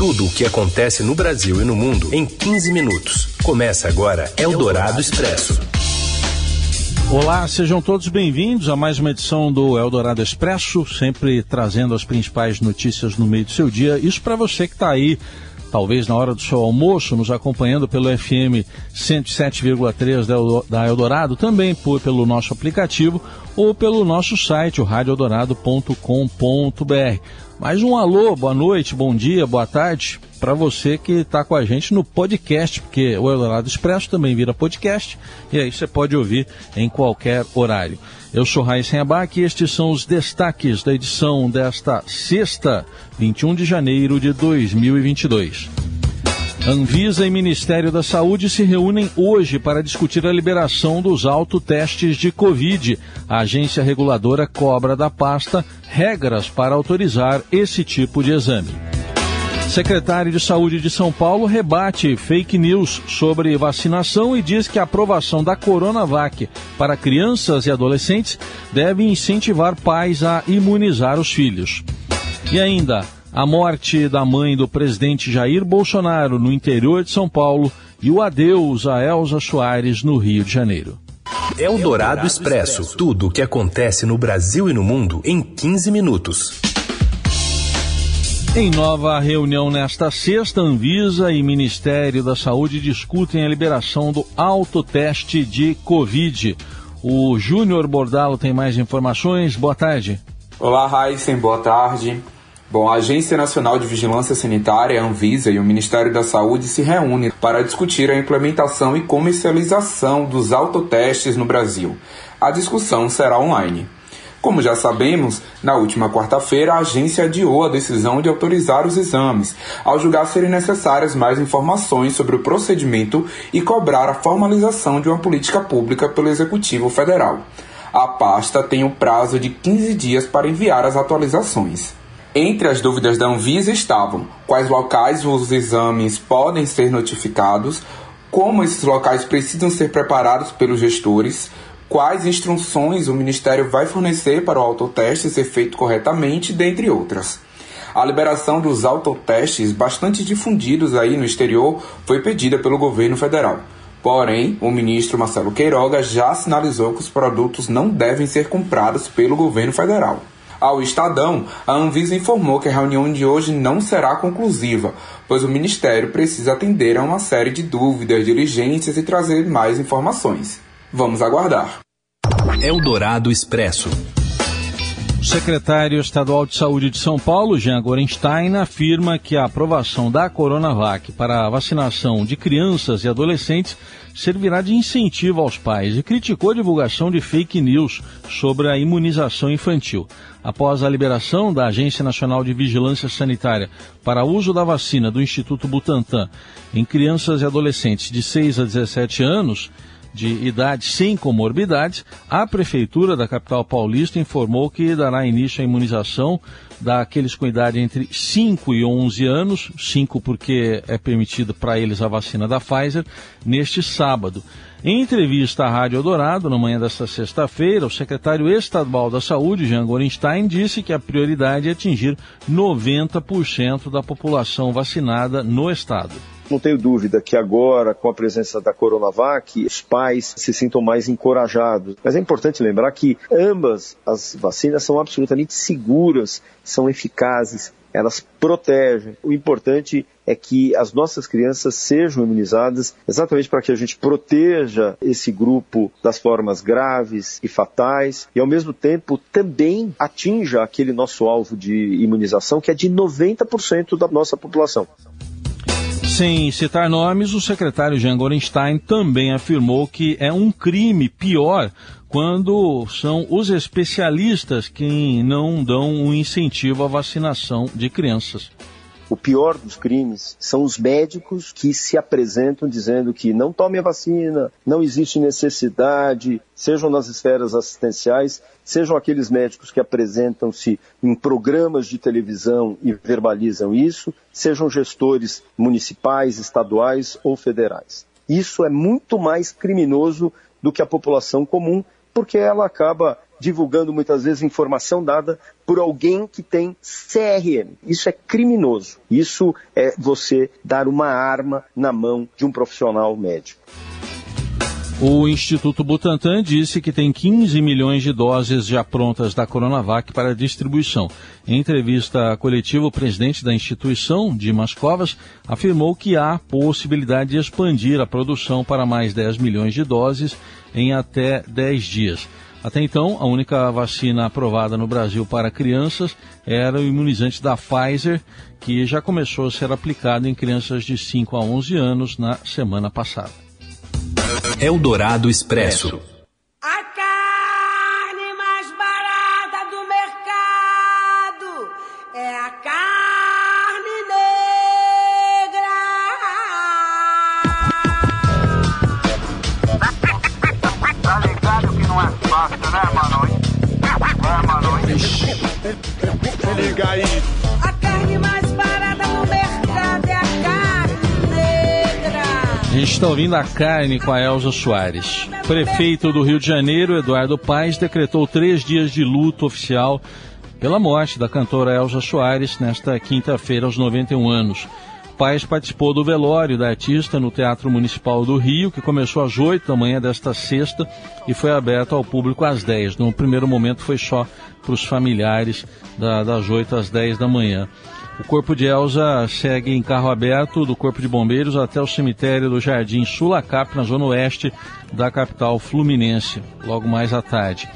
Tudo o que acontece no Brasil e no mundo em 15 minutos. Começa agora Eldorado Expresso. Olá, sejam todos bem-vindos a mais uma edição do Eldorado Expresso, sempre trazendo as principais notícias no meio do seu dia. Isso para você que está aí talvez na hora do seu almoço, nos acompanhando pelo FM 107,3 da Eldorado, também por, pelo nosso aplicativo ou pelo nosso site, o radioeldorado.com.br. Mais um alô, boa noite, bom dia, boa tarde para você que está com a gente no podcast, porque o Eldorado Expresso também vira podcast e aí você pode ouvir em qualquer horário. Eu sou Raíssen Abac e estes são os destaques da edição desta sexta, 21 de janeiro de 2022. Anvisa e Ministério da Saúde se reúnem hoje para discutir a liberação dos autotestes de Covid. A agência reguladora cobra da pasta regras para autorizar esse tipo de exame. Secretário de Saúde de São Paulo rebate fake news sobre vacinação e diz que a aprovação da Coronavac para crianças e adolescentes deve incentivar pais a imunizar os filhos. E ainda, a morte da mãe do presidente Jair Bolsonaro no interior de São Paulo e o adeus a Elza Soares no Rio de Janeiro. Eldorado Expresso tudo o que acontece no Brasil e no mundo em 15 minutos. Em nova reunião nesta sexta, Anvisa e Ministério da Saúde discutem a liberação do autoteste de Covid. O Júnior Bordalo tem mais informações. Boa tarde. Olá, Raíssen. Boa tarde. Bom, a Agência Nacional de Vigilância Sanitária, a Anvisa, e o Ministério da Saúde se reúnem para discutir a implementação e comercialização dos autotestes no Brasil. A discussão será online. Como já sabemos, na última quarta-feira a agência adiou a decisão de autorizar os exames, ao julgar serem necessárias mais informações sobre o procedimento e cobrar a formalização de uma política pública pelo Executivo Federal. A pasta tem o um prazo de 15 dias para enviar as atualizações. Entre as dúvidas da Anvisa estavam quais locais os exames podem ser notificados, como esses locais precisam ser preparados pelos gestores, quais instruções o Ministério vai fornecer para o autoteste ser feito corretamente, dentre outras. A liberação dos autotestes, bastante difundidos aí no exterior, foi pedida pelo governo federal. Porém, o ministro Marcelo Queiroga já sinalizou que os produtos não devem ser comprados pelo governo federal. Ao Estadão, a Anvisa informou que a reunião de hoje não será conclusiva, pois o Ministério precisa atender a uma série de dúvidas, diligências e trazer mais informações. Vamos aguardar. Eldorado Expresso. O secretário estadual de Saúde de São Paulo, Jean Gorenstein, afirma que a aprovação da Coronavac para a vacinação de crianças e adolescentes servirá de incentivo aos pais e criticou a divulgação de fake news sobre a imunização infantil. Após a liberação da Agência Nacional de Vigilância Sanitária para uso da vacina do Instituto Butantan em crianças e adolescentes de 6 a 17 anos, de idade sem comorbidades, a Prefeitura da capital paulista informou que dará início à imunização daqueles com idade entre 5 e 11 anos, 5 porque é permitido para eles a vacina da Pfizer, neste sábado. Em entrevista à Rádio Eldorado, na manhã desta sexta-feira, o secretário estadual da Saúde, Jean Gorenstein, disse que a prioridade é atingir 90% da população vacinada no estado. Não tenho dúvida que agora, com a presença da Coronavac, os pais se sintam mais encorajados. Mas é importante lembrar que ambas as vacinas são absolutamente seguras, são eficazes, elas protegem. O importante é que as nossas crianças sejam imunizadas exatamente para que a gente proteja esse grupo das formas graves e fatais e ao mesmo tempo também atinja aquele nosso alvo de imunização que é de 90% da nossa população. Sem citar nomes, o secretário Jean Gorenstein também afirmou que é um crime pior quando são os especialistas quem não dão um incentivo à vacinação de crianças. O pior dos crimes são os médicos que se apresentam dizendo que não tome a vacina, não existe necessidade, sejam nas esferas assistenciais, sejam aqueles médicos que apresentam-se em programas de televisão e verbalizam isso, sejam gestores municipais, estaduais ou federais. Isso é muito mais criminoso do que a população comum, porque ela acaba divulgando muitas vezes informação dada por alguém que tem CRM. Isso é criminoso. Isso é você dar uma arma na mão de um profissional médico. O Instituto Butantan disse que tem 15 milhões de doses já prontas da Coronavac para distribuição. Em entrevista coletiva, o presidente da instituição, Dimas Covas, afirmou que há possibilidade de expandir a produção para mais 10 milhões de doses em até 10 dias. Até então, a única vacina aprovada no Brasil para crianças era o imunizante da Pfizer, que já começou a ser aplicado em crianças de 5 a 11 anos na semana passada. Eldorado Expresso. Está ouvindo a carne com a Elza Soares. Prefeito do Rio de Janeiro, Eduardo Paes, decretou três dias de luto oficial pela morte da cantora Elza Soares nesta quinta-feira, aos 91 anos. Paes participou do velório da artista no Teatro Municipal do Rio, que começou às 8 da manhã desta sexta e foi aberto ao público às 10. No primeiro momento foi só para os familiares da, das 8 às 10 da manhã. O corpo de Elza segue em carro aberto do Corpo de Bombeiros até o cemitério do Jardim Sulacap, na zona oeste da capital fluminense, logo mais à tarde.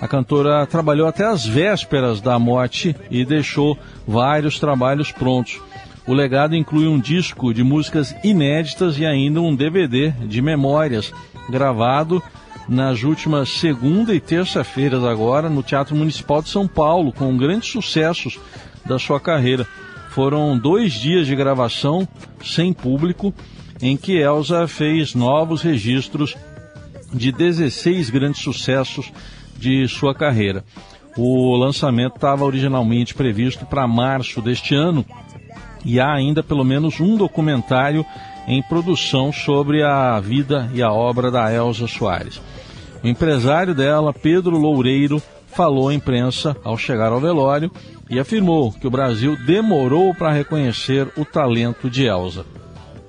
A cantora trabalhou até as vésperas da morte e deixou vários trabalhos prontos. O legado inclui um disco de músicas inéditas e ainda um DVD de memórias gravado nas últimas segunda e terça-feiras agora no Teatro Municipal de São Paulo, com grandes sucessos da sua carreira. Foram dois dias de gravação sem público, em que Elsa fez novos registros de 16 grandes sucessos de sua carreira. O lançamento estava originalmente previsto para março deste ano e há ainda pelo menos um documentário em produção sobre a vida e a obra da Elsa Soares. O empresário dela, Pedro Loureiro, falou à imprensa ao chegar ao velório e afirmou que o Brasil demorou para reconhecer o talento de Elsa.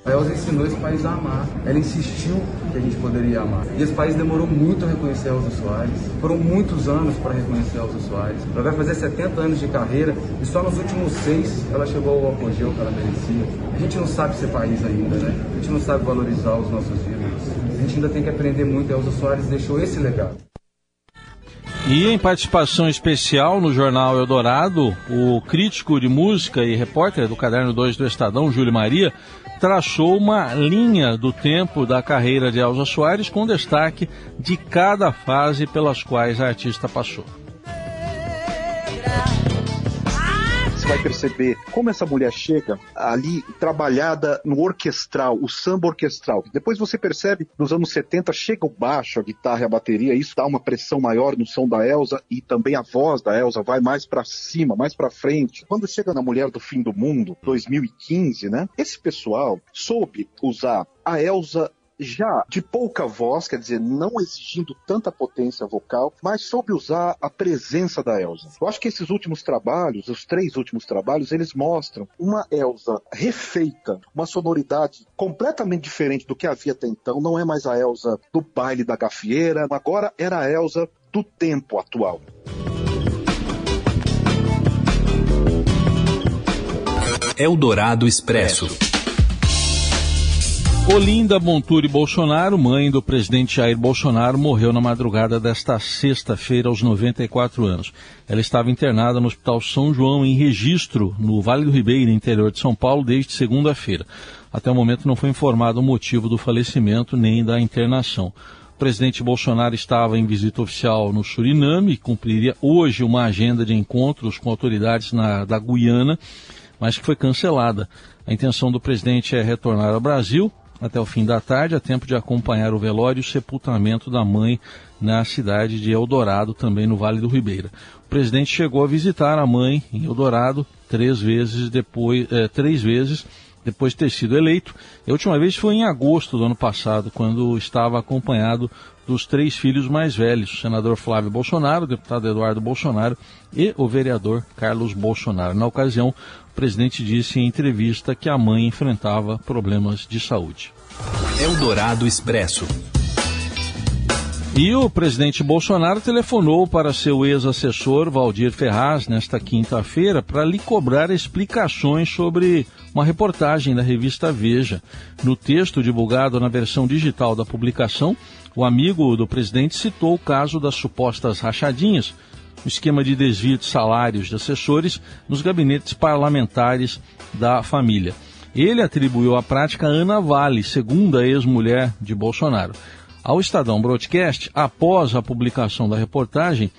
A Elza ensinou esse país a amar. Ela insistiu que a gente poderia amar. E esse país demorou muito a reconhecer a Elza Soares. Foram muitos anos para reconhecer a Elza Soares. Ela vai fazer 70 anos de carreira e só nos últimos seis ela chegou ao apogeu que ela merecia. A gente não sabe ser país ainda, né? A gente não sabe valorizar os nossos ídolos. A gente ainda tem que aprender muito. A Elza Soares deixou esse legado. E em participação especial no jornal Eldorado, o crítico de música e repórter do Caderno 2 do Estadão, Júlio Maria, traçou uma linha do tempo da carreira de Elza Soares com destaque de cada fase pelas quais a artista passou. Vai perceber como essa mulher chega ali trabalhada no orquestral, o samba orquestral. Depois você percebe, nos anos 70, chega o baixo, a guitarra e a bateria, isso dá uma pressão maior no som da Elsa e também a voz da Elsa vai mais para cima, mais para frente. Quando chega na Mulher do Fim do Mundo, 2015, né? Esse pessoal soube usar a Elsa já de pouca voz, quer dizer, não exigindo tanta potência vocal, mas soube usar a presença da Elsa. Eu acho que esses últimos trabalhos, os três últimos trabalhos, eles mostram uma Elsa refeita, uma sonoridade completamente diferente do que havia até então. Não é mais a Elsa do baile da gafieira, agora era a Elsa do tempo atual. Eldorado Expresso. Olinda Monturi Bolsonaro, mãe do presidente Jair Bolsonaro, morreu na madrugada desta sexta-feira aos 94 anos. Ela estava internada no Hospital São João em registro, no Vale do Ribeiro, interior de São Paulo, desde segunda-feira. Até o momento não foi informado o motivo do falecimento nem da internação. O presidente Bolsonaro estava em visita oficial no Suriname e cumpriria hoje uma agenda de encontros com autoridades na, da Guiana, mas que foi cancelada. A intenção do presidente é retornar ao Brasil até o fim da tarde, a tempo de acompanhar o velório e o sepultamento da mãe na cidade de Eldorado, também no Vale do Ribeira. O presidente chegou a visitar a mãe em Eldorado três vezes depois, eh, três vezes depois de ter sido eleito. A última vez foi em agosto do ano passado, quando estava acompanhado dos três filhos mais velhos, o senador Flávio Bolsonaro, o deputado Eduardo Bolsonaro e o vereador Carlos Bolsonaro. Na ocasião, o presidente disse em entrevista que a mãe enfrentava problemas de saúde. Eldorado Expresso. E o presidente Bolsonaro telefonou para seu ex-assessor Valdir Ferraz nesta quinta-feira para lhe cobrar explicações sobre uma reportagem da revista Veja. No texto divulgado na versão digital da publicação, o amigo do presidente citou o caso das supostas rachadinhas, o esquema de desvio de salários de assessores nos gabinetes parlamentares da família. Ele atribuiu a prática a Ana Vale, segunda ex-mulher de Bolsonaro. Ao Estadão Broadcast, após a publicação da reportagem,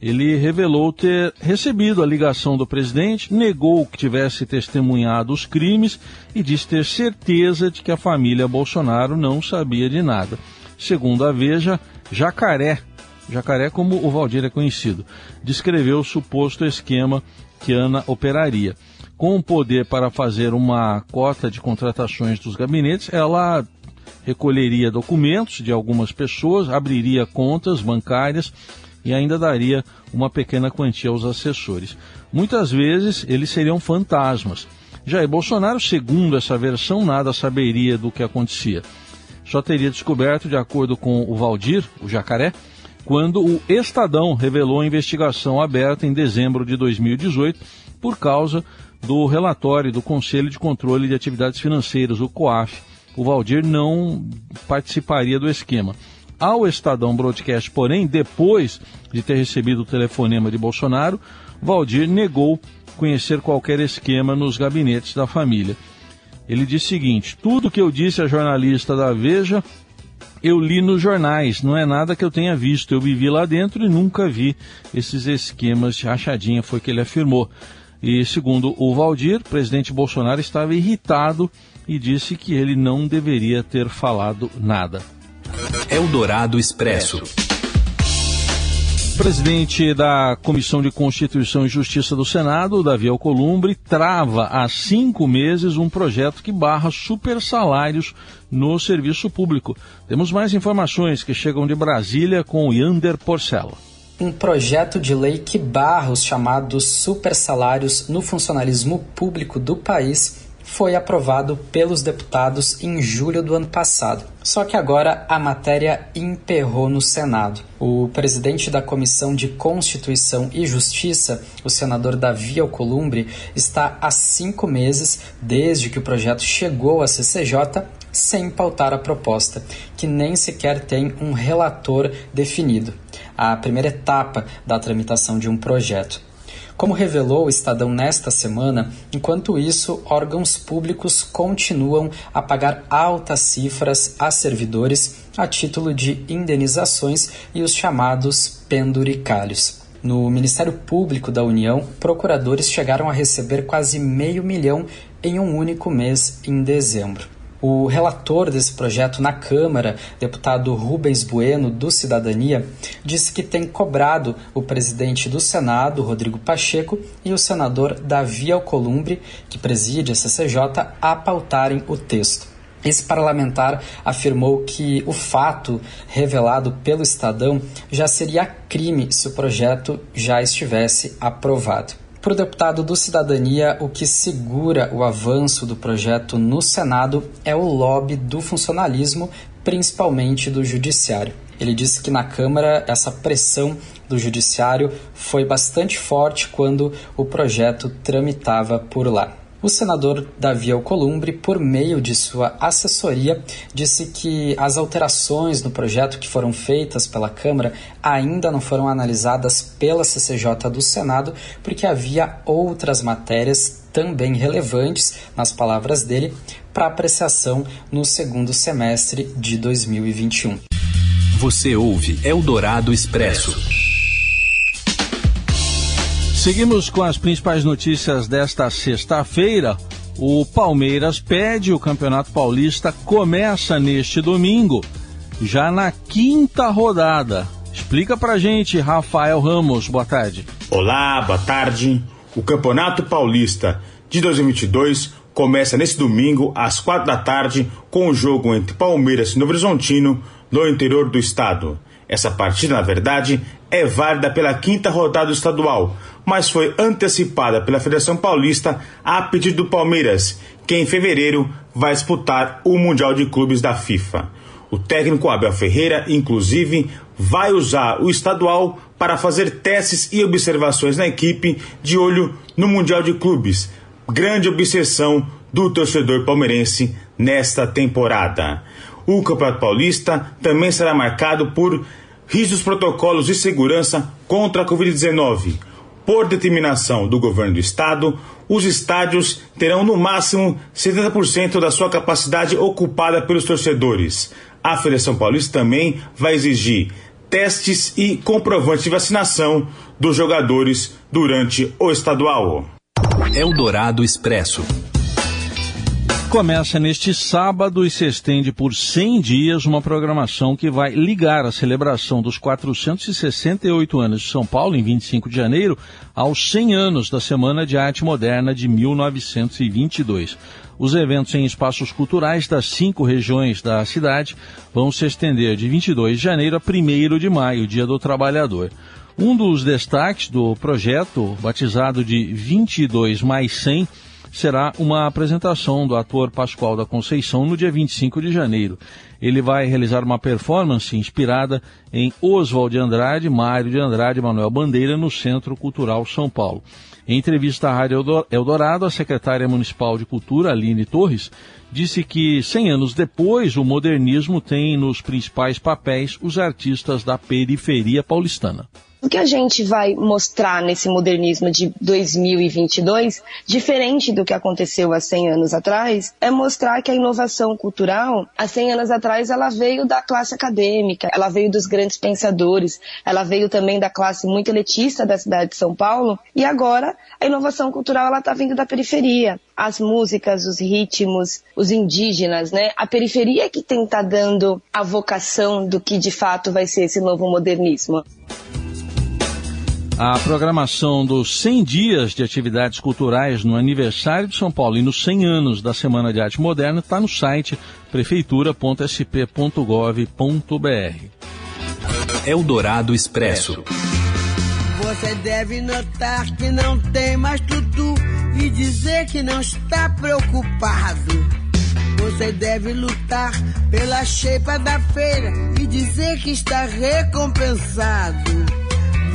ele revelou ter recebido a ligação do presidente, negou que tivesse testemunhado os crimes e disse ter certeza de que a família Bolsonaro não sabia de nada. Segundo a Veja, Jacaré, Jacaré como o Valdir é conhecido, descreveu o suposto esquema que Ana operaria. Com o poder para fazer uma cota de contratações dos gabinetes, ela recolheria documentos de algumas pessoas, abriria contas bancárias e ainda daria uma pequena quantia aos assessores. Muitas vezes eles seriam fantasmas. Jair Bolsonaro, segundo essa versão, nada saberia do que acontecia. Só teria descoberto, de acordo com o Valdir, o jacaré, quando o Estadão revelou a investigação aberta em dezembro de 2018 por causa do relatório do Conselho de Controle de Atividades Financeiras, o COAF, o Valdir não participaria do esquema. Ao Estadão Broadcast, porém, depois de ter recebido o telefonema de Bolsonaro, Valdir negou conhecer qualquer esquema nos gabinetes da família. Ele disse o seguinte: tudo que eu disse à jornalista da Veja, eu li nos jornais, não é nada que eu tenha visto. Eu vivi lá dentro e nunca vi esses esquemas de rachadinha, foi o que ele afirmou. E segundo o Valdir, presidente Bolsonaro estava irritado e disse que ele não deveria ter falado nada. Eldorado Expresso. Presidente da Comissão de Constituição e Justiça do Senado, Davi Alcolumbre, trava há cinco meses um projeto que barra super salários no serviço público. Temos mais informações que chegam de Brasília com Yander Porcela um projeto de lei que barra os chamados supersalários no funcionalismo público do país foi aprovado pelos deputados em julho do ano passado. Só que agora a matéria emperrou no Senado. O presidente da Comissão de Constituição e Justiça, o senador Davi Alcolumbre, está há cinco meses desde que o projeto chegou à CCJ sem pautar a proposta, que nem sequer tem um relator definido. A primeira etapa da tramitação de um projeto. Como revelou o Estadão nesta semana, enquanto isso, órgãos públicos continuam a pagar altas cifras a servidores a título de indenizações e os chamados penduricalhos. No Ministério Público da União, procuradores chegaram a receber quase meio milhão em um único mês em dezembro. O relator desse projeto na Câmara, deputado Rubens Bueno, do Cidadania, disse que tem cobrado o presidente do Senado, Rodrigo Pacheco, e o senador Davi Alcolumbre, que preside a CCJ, a pautarem o texto. Esse parlamentar afirmou que o fato revelado pelo Estadão já seria crime se o projeto já estivesse aprovado. Para o deputado do Cidadania, o que segura o avanço do projeto no Senado é o lobby do funcionalismo, principalmente do Judiciário. Ele disse que na Câmara essa pressão do Judiciário foi bastante forte quando o projeto tramitava por lá. O senador Davi Alcolumbre, por meio de sua assessoria, disse que as alterações no projeto que foram feitas pela Câmara ainda não foram analisadas pela CCJ do Senado, porque havia outras matérias também relevantes, nas palavras dele, para apreciação no segundo semestre de 2021. Você ouve Eldorado Expresso. Seguimos com as principais notícias desta sexta-feira. O Palmeiras pede, o Campeonato Paulista começa neste domingo, já na quinta rodada. Explica pra gente, Rafael Ramos, boa tarde. Olá, boa tarde. O Campeonato Paulista de 2022 começa nesse domingo, às quatro da tarde, com o jogo entre Palmeiras e Novo Horizontino, no interior do estado. Essa partida, na verdade, é válida pela quinta rodada estadual, mas foi antecipada pela Federação Paulista a pedido do Palmeiras, que em fevereiro vai disputar o Mundial de Clubes da FIFA. O técnico Abel Ferreira, inclusive, vai usar o estadual para fazer testes e observações na equipe de olho no Mundial de Clubes, grande obsessão do torcedor palmeirense nesta temporada. O Campeonato Paulista também será marcado por rígidos protocolos de segurança contra a Covid-19. Por determinação do governo do estado, os estádios terão no máximo 70% da sua capacidade ocupada pelos torcedores. A Federação Paulista também vai exigir testes e comprovantes de vacinação dos jogadores durante o estadual. Eldorado Expresso. Começa neste sábado e se estende por 100 dias uma programação que vai ligar a celebração dos 468 anos de São Paulo, em 25 de janeiro, aos 100 anos da Semana de Arte Moderna de 1922. Os eventos em espaços culturais das cinco regiões da cidade vão se estender de 22 de janeiro a 1 de maio, Dia do Trabalhador. Um dos destaques do projeto, batizado de 22 mais 100, será uma apresentação do ator Pascoal da Conceição no dia 25 de janeiro. Ele vai realizar uma performance inspirada em Oswald de Andrade, Mário de Andrade e Manuel Bandeira no Centro Cultural São Paulo. Em entrevista à Rádio Eldorado, a secretária municipal de Cultura, Aline Torres, disse que 100 anos depois o modernismo tem nos principais papéis os artistas da periferia paulistana. O que a gente vai mostrar nesse modernismo de 2022, diferente do que aconteceu há 100 anos atrás, é mostrar que a inovação cultural, há 100 anos atrás, ela veio da classe acadêmica, ela veio dos grandes pensadores, ela veio também da classe muito elitista da cidade de São Paulo, e agora a inovação cultural ela está vindo da periferia. As músicas, os ritmos, os indígenas, né? A periferia é que tem tá dando a vocação do que de fato vai ser esse novo modernismo. A programação dos 100 dias de atividades culturais no aniversário de São Paulo e nos 100 anos da Semana de Arte Moderna está no site prefeitura.sp.gov.br. Eldorado Expresso. Você deve notar que não tem mais tudo e dizer que não está preocupado. Você deve lutar pela cheipa da feira e dizer que está recompensado.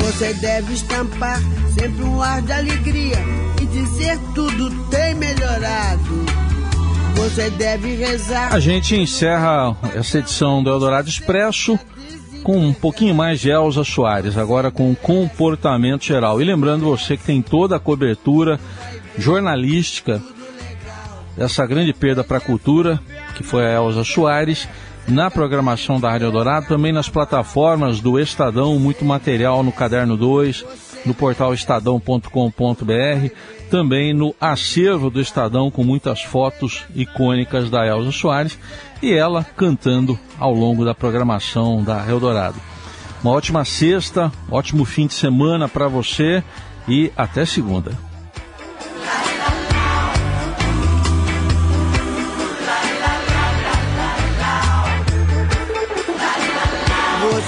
Você deve estampar sempre um ar de alegria e dizer tudo tem melhorado. Você deve rezar. A gente encerra essa edição do Eldorado Expresso com um pouquinho mais de Elza Soares, agora com comportamento geral. E lembrando você que tem toda a cobertura jornalística dessa grande perda para a cultura, que foi a Elza Soares na programação da Rádio Dourado, também nas plataformas do Estadão, muito material no Caderno 2, no portal estadão.com.br, também no acervo do Estadão com muitas fotos icônicas da Elza Soares e ela cantando ao longo da programação da Eldorado. Uma ótima sexta, ótimo fim de semana para você e até segunda.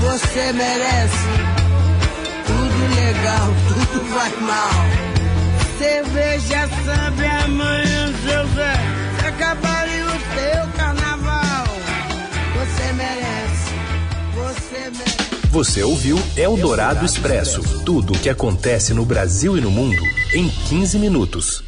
você merece tudo legal, tudo vai mal. Cerveja, samba, amanhã, José, se acabarem o teu carnaval. Você merece, você merece. Você ouviu Eldorado Expresso tudo o que acontece no Brasil e no mundo em 15 minutos.